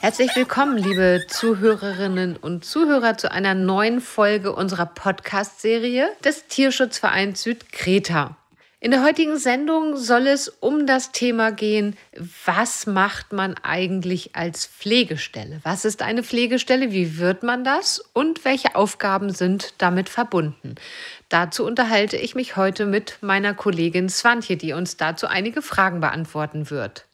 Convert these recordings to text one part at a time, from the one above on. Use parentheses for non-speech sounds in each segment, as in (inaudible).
Herzlich willkommen, liebe Zuhörerinnen und Zuhörer, zu einer neuen Folge unserer Podcast-Serie des Tierschutzvereins Südkreta. In der heutigen Sendung soll es um das Thema gehen, was macht man eigentlich als Pflegestelle? Was ist eine Pflegestelle? Wie wird man das? Und welche Aufgaben sind damit verbunden? Dazu unterhalte ich mich heute mit meiner Kollegin Swantje, die uns dazu einige Fragen beantworten wird.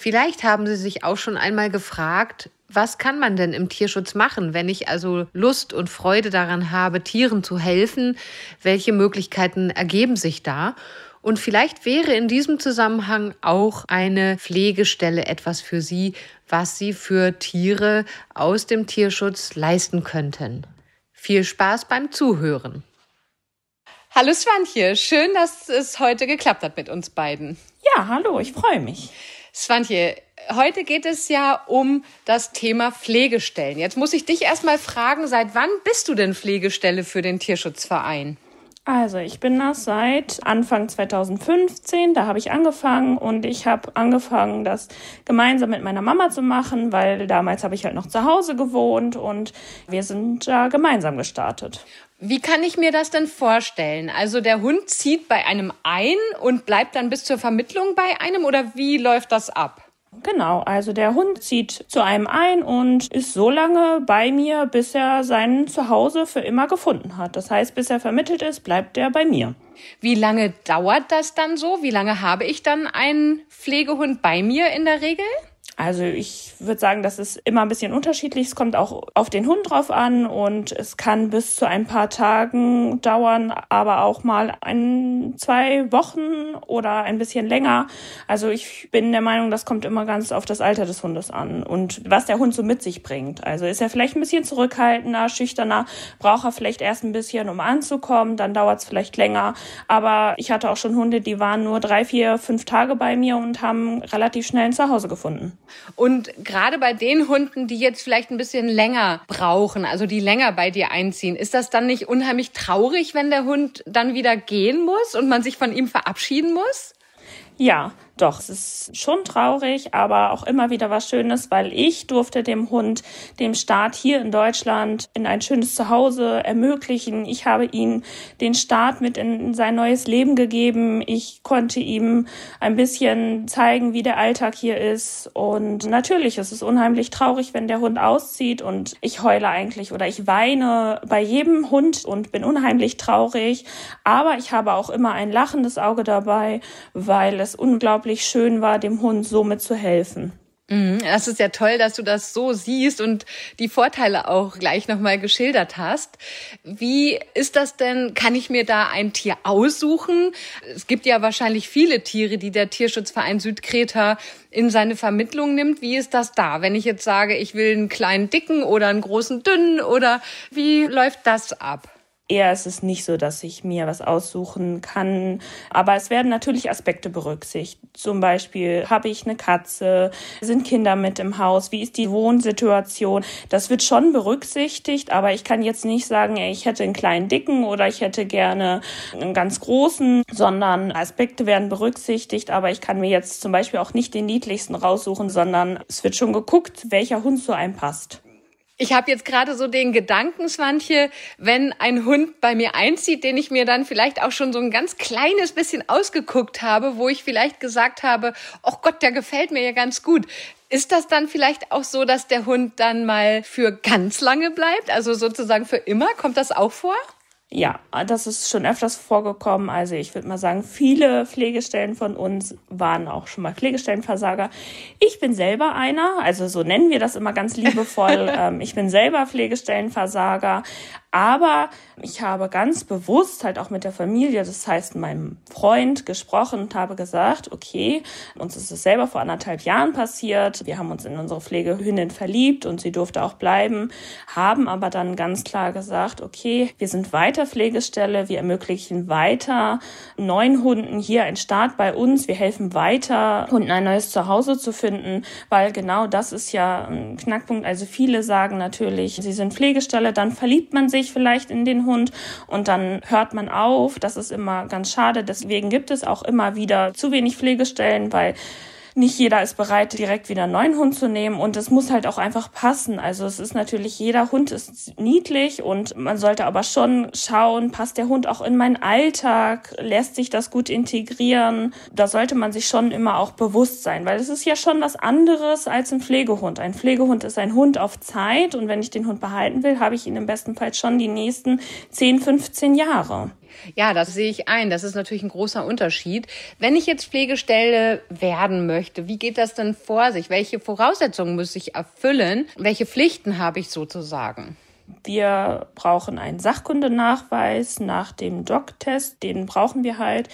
Vielleicht haben Sie sich auch schon einmal gefragt, was kann man denn im Tierschutz machen, wenn ich also Lust und Freude daran habe, Tieren zu helfen? Welche Möglichkeiten ergeben sich da? Und vielleicht wäre in diesem Zusammenhang auch eine Pflegestelle etwas für Sie, was Sie für Tiere aus dem Tierschutz leisten könnten. Viel Spaß beim Zuhören. Hallo Swantje, schön, dass es heute geklappt hat mit uns beiden. Ja, hallo, ich freue mich. Swantje, heute geht es ja um das Thema Pflegestellen. Jetzt muss ich dich erstmal fragen, seit wann bist du denn Pflegestelle für den Tierschutzverein? Also ich bin das seit Anfang 2015, da habe ich angefangen und ich habe angefangen, das gemeinsam mit meiner Mama zu machen, weil damals habe ich halt noch zu Hause gewohnt und wir sind da gemeinsam gestartet. Wie kann ich mir das denn vorstellen? Also der Hund zieht bei einem ein und bleibt dann bis zur Vermittlung bei einem oder wie läuft das ab? Genau, also der Hund zieht zu einem ein und ist so lange bei mir, bis er sein Zuhause für immer gefunden hat. Das heißt, bis er vermittelt ist, bleibt er bei mir. Wie lange dauert das dann so? Wie lange habe ich dann einen Pflegehund bei mir in der Regel? Also ich würde sagen, das ist immer ein bisschen unterschiedlich. Es kommt auch auf den Hund drauf an und es kann bis zu ein paar Tagen dauern, aber auch mal ein, zwei Wochen oder ein bisschen länger. Also ich bin der Meinung, das kommt immer ganz auf das Alter des Hundes an und was der Hund so mit sich bringt. Also ist er vielleicht ein bisschen zurückhaltender, schüchterner, braucht er vielleicht erst ein bisschen, um anzukommen, dann dauert es vielleicht länger. Aber ich hatte auch schon Hunde, die waren nur drei, vier, fünf Tage bei mir und haben relativ schnell ein Zuhause gefunden. Und gerade bei den Hunden, die jetzt vielleicht ein bisschen länger brauchen, also die länger bei dir einziehen, ist das dann nicht unheimlich traurig, wenn der Hund dann wieder gehen muss und man sich von ihm verabschieden muss? Ja, doch, es ist schon traurig, aber auch immer wieder was Schönes, weil ich durfte dem Hund dem Staat hier in Deutschland in ein schönes Zuhause ermöglichen. Ich habe ihm den Staat mit in sein neues Leben gegeben. Ich konnte ihm ein bisschen zeigen, wie der Alltag hier ist. Und natürlich ist es unheimlich traurig, wenn der Hund auszieht und ich heule eigentlich oder ich weine bei jedem Hund und bin unheimlich traurig. Aber ich habe auch immer ein lachendes Auge dabei, weil es unglaublich unglaublich schön war, dem Hund somit zu helfen. Mhm, das ist ja toll, dass du das so siehst und die Vorteile auch gleich nochmal geschildert hast. Wie ist das denn? Kann ich mir da ein Tier aussuchen? Es gibt ja wahrscheinlich viele Tiere, die der Tierschutzverein Südkreta in seine Vermittlung nimmt. Wie ist das da? Wenn ich jetzt sage, ich will einen kleinen dicken oder einen großen dünnen oder wie läuft das ab? Eher ist es nicht so, dass ich mir was aussuchen kann. Aber es werden natürlich Aspekte berücksichtigt. Zum Beispiel, habe ich eine Katze? Sind Kinder mit im Haus? Wie ist die Wohnsituation? Das wird schon berücksichtigt, aber ich kann jetzt nicht sagen, ich hätte einen kleinen Dicken oder ich hätte gerne einen ganz großen, sondern Aspekte werden berücksichtigt, aber ich kann mir jetzt zum Beispiel auch nicht den niedlichsten raussuchen, sondern es wird schon geguckt, welcher Hund zu einem passt. Ich habe jetzt gerade so den Gedanken, Swantje, wenn ein Hund bei mir einzieht, den ich mir dann vielleicht auch schon so ein ganz kleines bisschen ausgeguckt habe, wo ich vielleicht gesagt habe, oh Gott, der gefällt mir ja ganz gut. Ist das dann vielleicht auch so, dass der Hund dann mal für ganz lange bleibt, also sozusagen für immer? Kommt das auch vor? Ja, das ist schon öfters vorgekommen. Also ich würde mal sagen, viele Pflegestellen von uns waren auch schon mal Pflegestellenversager. Ich bin selber einer, also so nennen wir das immer ganz liebevoll. (laughs) Ähm, ich bin selber Pflegestellenversager, aber ich habe ganz bewusst halt auch mit der Familie, das heißt meinem Freund, gesprochen und habe gesagt, okay, uns ist es selber vor anderthalb Jahren passiert. Wir haben uns in unsere Pflegehündin verliebt und sie durfte auch bleiben, haben aber dann ganz klar gesagt, okay, wir sind weiter Pflegestelle, wir ermöglichen weiter neuen Hunden hier einen Start bei uns, wir helfen weiter, Hunden ein neues Zuhause zu finden, weil genau das ist ja ein Knackpunkt. Also viele sagen natürlich, sie sind Pflegestelle, dann verliebt man sich sich vielleicht in den Hund und dann hört man auf. Das ist immer ganz schade. Deswegen gibt es auch immer wieder zu wenig Pflegestellen, weil nicht jeder ist bereit, direkt wieder einen neuen Hund zu nehmen und es muss halt auch einfach passen. Also es ist natürlich, jeder Hund ist niedlich und man sollte aber schon schauen, passt der Hund auch in meinen Alltag, lässt sich das gut integrieren. Da sollte man sich schon immer auch bewusst sein, weil es ist ja schon was anderes als ein Pflegehund. Ein Pflegehund ist ein Hund auf Zeit und wenn ich den Hund behalten will, habe ich ihn im besten Fall schon die nächsten 10, 15 Jahre. Ja, das sehe ich ein. Das ist natürlich ein großer Unterschied. Wenn ich jetzt Pflegestelle werden möchte, wie geht das denn vor sich? Welche Voraussetzungen muss ich erfüllen? Welche Pflichten habe ich sozusagen? Wir brauchen einen Sachkundenachweis nach dem Doc-Test, den brauchen wir halt.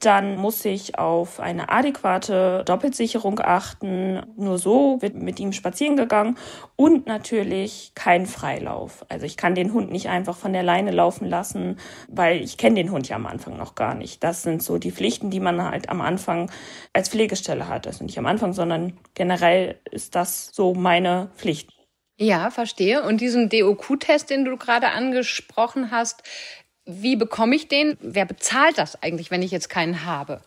Dann muss ich auf eine adäquate Doppelsicherung achten. Nur so wird mit ihm spazieren gegangen und natürlich kein Freilauf. Also ich kann den Hund nicht einfach von der Leine laufen lassen, weil ich kenne den Hund ja am Anfang noch gar nicht. Das sind so die Pflichten, die man halt am Anfang als Pflegestelle hat. Also nicht am Anfang, sondern generell ist das so meine Pflicht. Ja, verstehe. Und diesen DOQ-Test, den du gerade angesprochen hast, wie bekomme ich den? Wer bezahlt das eigentlich, wenn ich jetzt keinen habe?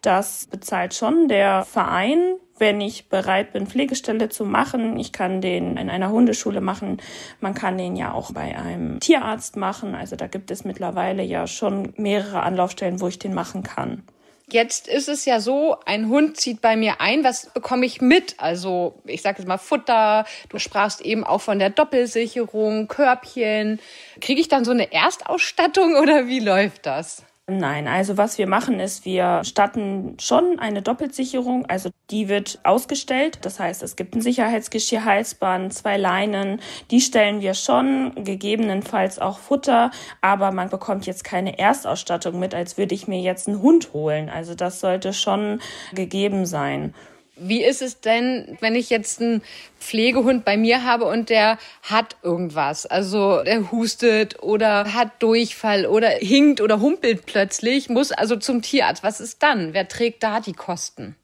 Das bezahlt schon der Verein, wenn ich bereit bin, Pflegestelle zu machen. Ich kann den in einer Hundeschule machen. Man kann den ja auch bei einem Tierarzt machen. Also da gibt es mittlerweile ja schon mehrere Anlaufstellen, wo ich den machen kann. Jetzt ist es ja so, ein Hund zieht bei mir ein. Was bekomme ich mit? Also ich sage jetzt mal Futter. Du sprachst eben auch von der Doppelsicherung, Körbchen. Kriege ich dann so eine Erstausstattung (laughs) oder wie läuft das? Nein, also was wir machen ist, wir statten schon eine Doppelsicherung, also die wird ausgestellt. Das heißt, es gibt ein Sicherheitsgeschirr, Halsband, zwei Leinen, die stellen wir schon, gegebenenfalls auch Futter, aber man bekommt jetzt keine Erstausstattung mit, als würde ich mir jetzt einen Hund holen. Also das sollte schon gegeben sein. Wie ist es denn, wenn ich jetzt einen Pflegehund bei mir habe und der hat irgendwas? Also der hustet oder hat Durchfall oder hinkt oder humpelt plötzlich, muss also zum Tierarzt. Was ist dann? Wer trägt da die Kosten?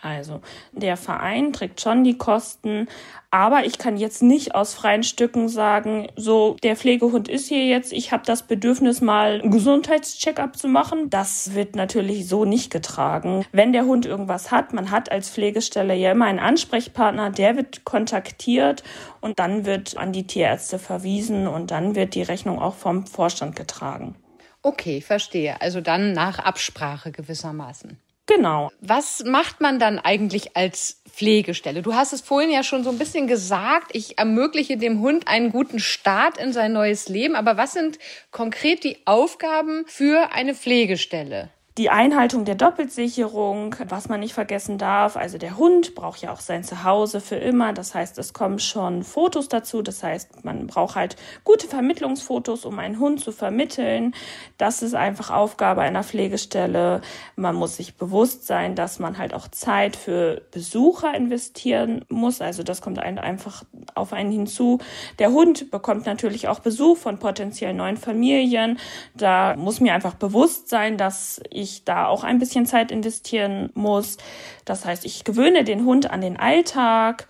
Also der Verein trägt schon die Kosten, aber ich kann jetzt nicht aus freien Stücken sagen, so der Pflegehund ist hier jetzt, ich habe das Bedürfnis mal einen Gesundheitscheckup zu machen. Das wird natürlich so nicht getragen. Wenn der Hund irgendwas hat, man hat als Pflegestelle ja immer einen Ansprechpartner, der wird kontaktiert und dann wird an die Tierärzte verwiesen und dann wird die Rechnung auch vom Vorstand getragen. Okay, verstehe. Also dann nach Absprache gewissermaßen. Genau. Was macht man dann eigentlich als Pflegestelle? Du hast es vorhin ja schon so ein bisschen gesagt, ich ermögliche dem Hund einen guten Start in sein neues Leben. Aber was sind konkret die Aufgaben für eine Pflegestelle? Die Einhaltung der Doppelsicherung, was man nicht vergessen darf. Also der Hund braucht ja auch sein Zuhause für immer. Das heißt, es kommen schon Fotos dazu. Das heißt, man braucht halt gute Vermittlungsfotos, um einen Hund zu vermitteln. Das ist einfach Aufgabe einer Pflegestelle. Man muss sich bewusst sein, dass man halt auch Zeit für Besucher investieren muss. Also das kommt einfach auf einen hinzu. Der Hund bekommt natürlich auch Besuch von potenziell neuen Familien. Da muss mir einfach bewusst sein, dass ich ich da auch ein bisschen Zeit investieren muss. Das heißt, ich gewöhne den Hund an den Alltag.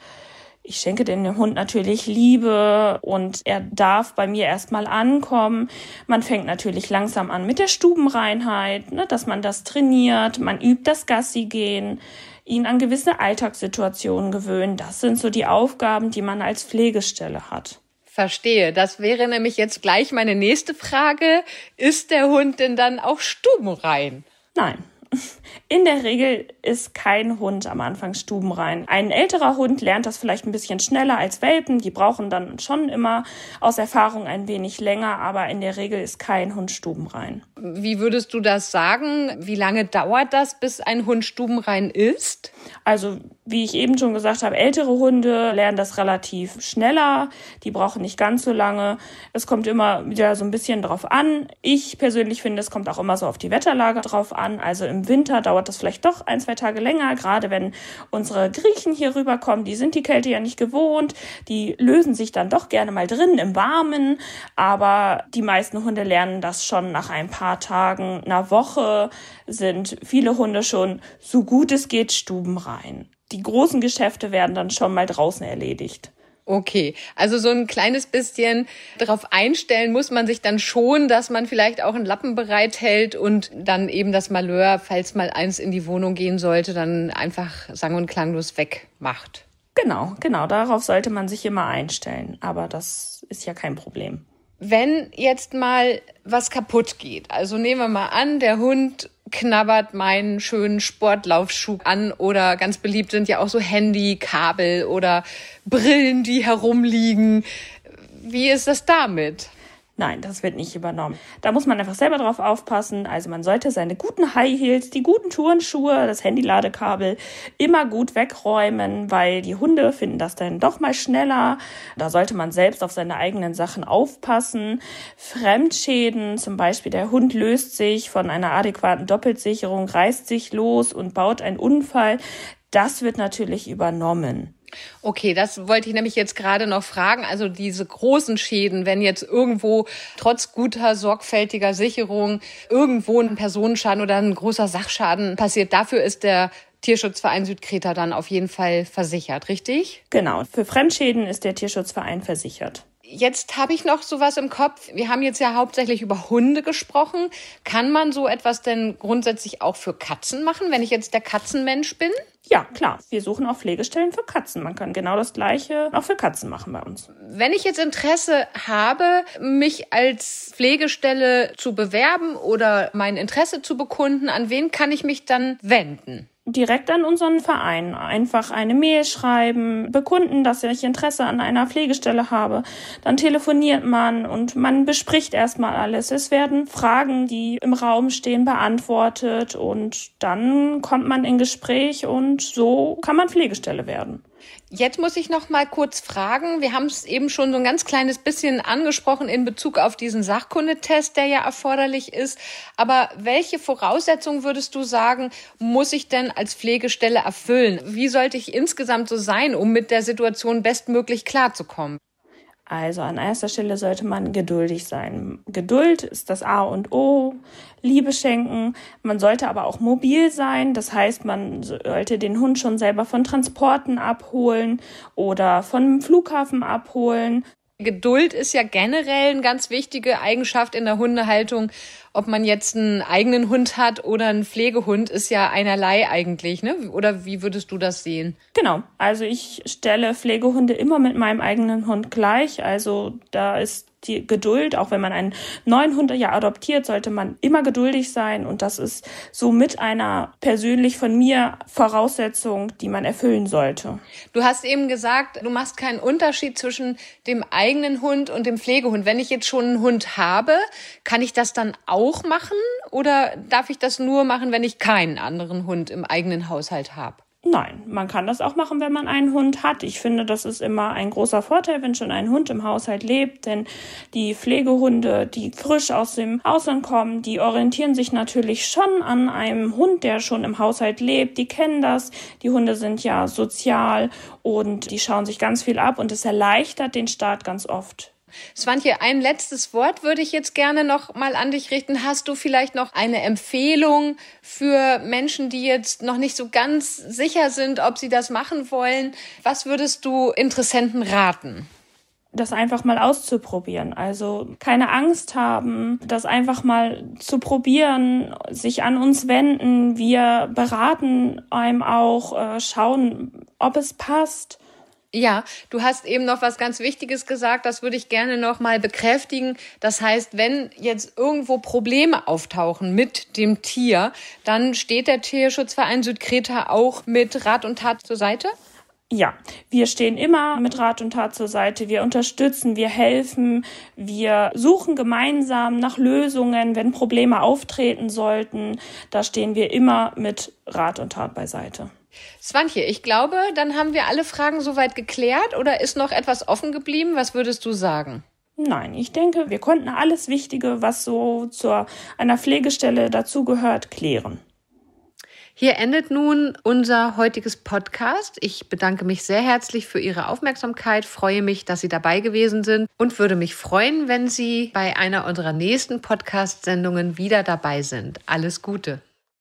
Ich schenke dem Hund natürlich Liebe und er darf bei mir erstmal ankommen. Man fängt natürlich langsam an mit der Stubenreinheit, ne, dass man das trainiert. Man übt das Gassi gehen, ihn an gewisse Alltagssituationen gewöhnen. Das sind so die Aufgaben, die man als Pflegestelle hat. Verstehe. Das wäre nämlich jetzt gleich meine nächste Frage. Ist der Hund denn dann auch stubenrein? Nein. In der Regel ist kein Hund am Anfang stubenrein. Ein älterer Hund lernt das vielleicht ein bisschen schneller als Welpen. Die brauchen dann schon immer aus Erfahrung ein wenig länger, aber in der Regel ist kein Hund stubenrein. Wie würdest du das sagen? Wie lange dauert das, bis ein Hund stubenrein ist? Also, wie ich eben schon gesagt habe, ältere Hunde lernen das relativ schneller. Die brauchen nicht ganz so lange. Es kommt immer wieder so ein bisschen drauf an. Ich persönlich finde, es kommt auch immer so auf die Wetterlage drauf an. Also im Winter dauert das vielleicht doch ein, zwei Tage länger, gerade wenn unsere Griechen hier rüberkommen. Die sind die Kälte ja nicht gewohnt. Die lösen sich dann doch gerne mal drin im Warmen. Aber die meisten Hunde lernen das schon nach ein paar Tagen, einer Woche sind viele Hunde schon so gut es geht stubenrein. Die großen Geschäfte werden dann schon mal draußen erledigt. Okay, also so ein kleines bisschen darauf einstellen muss man sich dann schon, dass man vielleicht auch einen Lappen bereithält und dann eben das Malheur, falls mal eins in die Wohnung gehen sollte, dann einfach sang- und klanglos wegmacht. Genau, genau, darauf sollte man sich immer einstellen. Aber das ist ja kein Problem. Wenn jetzt mal was kaputt geht, also nehmen wir mal an, der Hund knabbert meinen schönen Sportlaufschuh an oder ganz beliebt sind ja auch so Handykabel oder Brillen, die herumliegen. Wie ist das damit? Nein, das wird nicht übernommen. Da muss man einfach selber drauf aufpassen. Also man sollte seine guten High Heels, die guten Turnschuhe, das Handyladekabel immer gut wegräumen, weil die Hunde finden das dann doch mal schneller. Da sollte man selbst auf seine eigenen Sachen aufpassen. Fremdschäden, zum Beispiel der Hund löst sich von einer adäquaten Doppelsicherung, reißt sich los und baut einen Unfall. Das wird natürlich übernommen. Okay, das wollte ich nämlich jetzt gerade noch fragen. Also diese großen Schäden, wenn jetzt irgendwo trotz guter, sorgfältiger Sicherung irgendwo ein Personenschaden oder ein großer Sachschaden passiert, dafür ist der Tierschutzverein Südkreta dann auf jeden Fall versichert, richtig? Genau, für Fremdschäden ist der Tierschutzverein versichert. Jetzt habe ich noch sowas im Kopf. Wir haben jetzt ja hauptsächlich über Hunde gesprochen. Kann man so etwas denn grundsätzlich auch für Katzen machen, wenn ich jetzt der Katzenmensch bin? Ja, klar. Wir suchen auch Pflegestellen für Katzen. Man kann genau das Gleiche auch für Katzen machen bei uns. Wenn ich jetzt Interesse habe, mich als Pflegestelle zu bewerben oder mein Interesse zu bekunden, an wen kann ich mich dann wenden? Direkt an unseren Verein einfach eine Mail schreiben, bekunden, dass ich Interesse an einer Pflegestelle habe. Dann telefoniert man und man bespricht erstmal alles. Es werden Fragen, die im Raum stehen, beantwortet und dann kommt man in Gespräch und so kann man Pflegestelle werden. Jetzt muss ich noch mal kurz fragen. Wir haben es eben schon so ein ganz kleines bisschen angesprochen in Bezug auf diesen Sachkundetest, der ja erforderlich ist. Aber welche Voraussetzungen würdest du sagen, muss ich denn als Pflegestelle erfüllen? Wie sollte ich insgesamt so sein, um mit der Situation bestmöglich klarzukommen? Also an erster Stelle sollte man geduldig sein. Geduld ist das A und O. Liebe schenken. Man sollte aber auch mobil sein. Das heißt, man sollte den Hund schon selber von Transporten abholen oder vom Flughafen abholen. Geduld ist ja generell eine ganz wichtige Eigenschaft in der Hundehaltung. Ob man jetzt einen eigenen Hund hat oder einen Pflegehund, ist ja einerlei eigentlich, ne? Oder wie würdest du das sehen? Genau. Also ich stelle Pflegehunde immer mit meinem eigenen Hund gleich. Also da ist die Geduld, auch wenn man einen neuen Hund ja adoptiert, sollte man immer geduldig sein und das ist so mit einer persönlich von mir Voraussetzung, die man erfüllen sollte. Du hast eben gesagt, du machst keinen Unterschied zwischen dem eigenen Hund und dem Pflegehund. Wenn ich jetzt schon einen Hund habe, kann ich das dann auch machen oder darf ich das nur machen, wenn ich keinen anderen Hund im eigenen Haushalt habe? Nein, man kann das auch machen, wenn man einen Hund hat. Ich finde, das ist immer ein großer Vorteil, wenn schon ein Hund im Haushalt lebt, denn die Pflegehunde, die frisch aus dem Ausland kommen, die orientieren sich natürlich schon an einem Hund, der schon im Haushalt lebt. Die kennen das. Die Hunde sind ja sozial und die schauen sich ganz viel ab und es erleichtert den Start ganz oft. Swantje, ein letztes Wort würde ich jetzt gerne noch mal an dich richten. Hast du vielleicht noch eine Empfehlung für Menschen, die jetzt noch nicht so ganz sicher sind, ob sie das machen wollen? Was würdest du Interessenten raten? das einfach mal auszuprobieren. Also keine Angst haben, das einfach mal zu probieren, sich an uns wenden. Wir beraten einem auch, äh, schauen, ob es passt. Ja, du hast eben noch was ganz Wichtiges gesagt, das würde ich gerne noch mal bekräftigen. Das heißt, wenn jetzt irgendwo Probleme auftauchen mit dem Tier, dann steht der Tierschutzverein Südkreta auch mit Rat und Tat zur Seite? Ja, wir stehen immer mit Rat und Tat zur Seite. Wir unterstützen, wir helfen, wir suchen gemeinsam nach Lösungen, wenn Probleme auftreten sollten. Da stehen wir immer mit Rat und Tat beiseite. Swantje, ich glaube, dann haben wir alle Fragen soweit geklärt oder ist noch etwas offen geblieben? Was würdest du sagen? Nein, ich denke, wir konnten alles Wichtige, was so zu einer Pflegestelle dazugehört, klären. Hier endet nun unser heutiges Podcast. Ich bedanke mich sehr herzlich für Ihre Aufmerksamkeit, freue mich, dass Sie dabei gewesen sind und würde mich freuen, wenn Sie bei einer unserer nächsten Podcast-Sendungen wieder dabei sind. Alles Gute.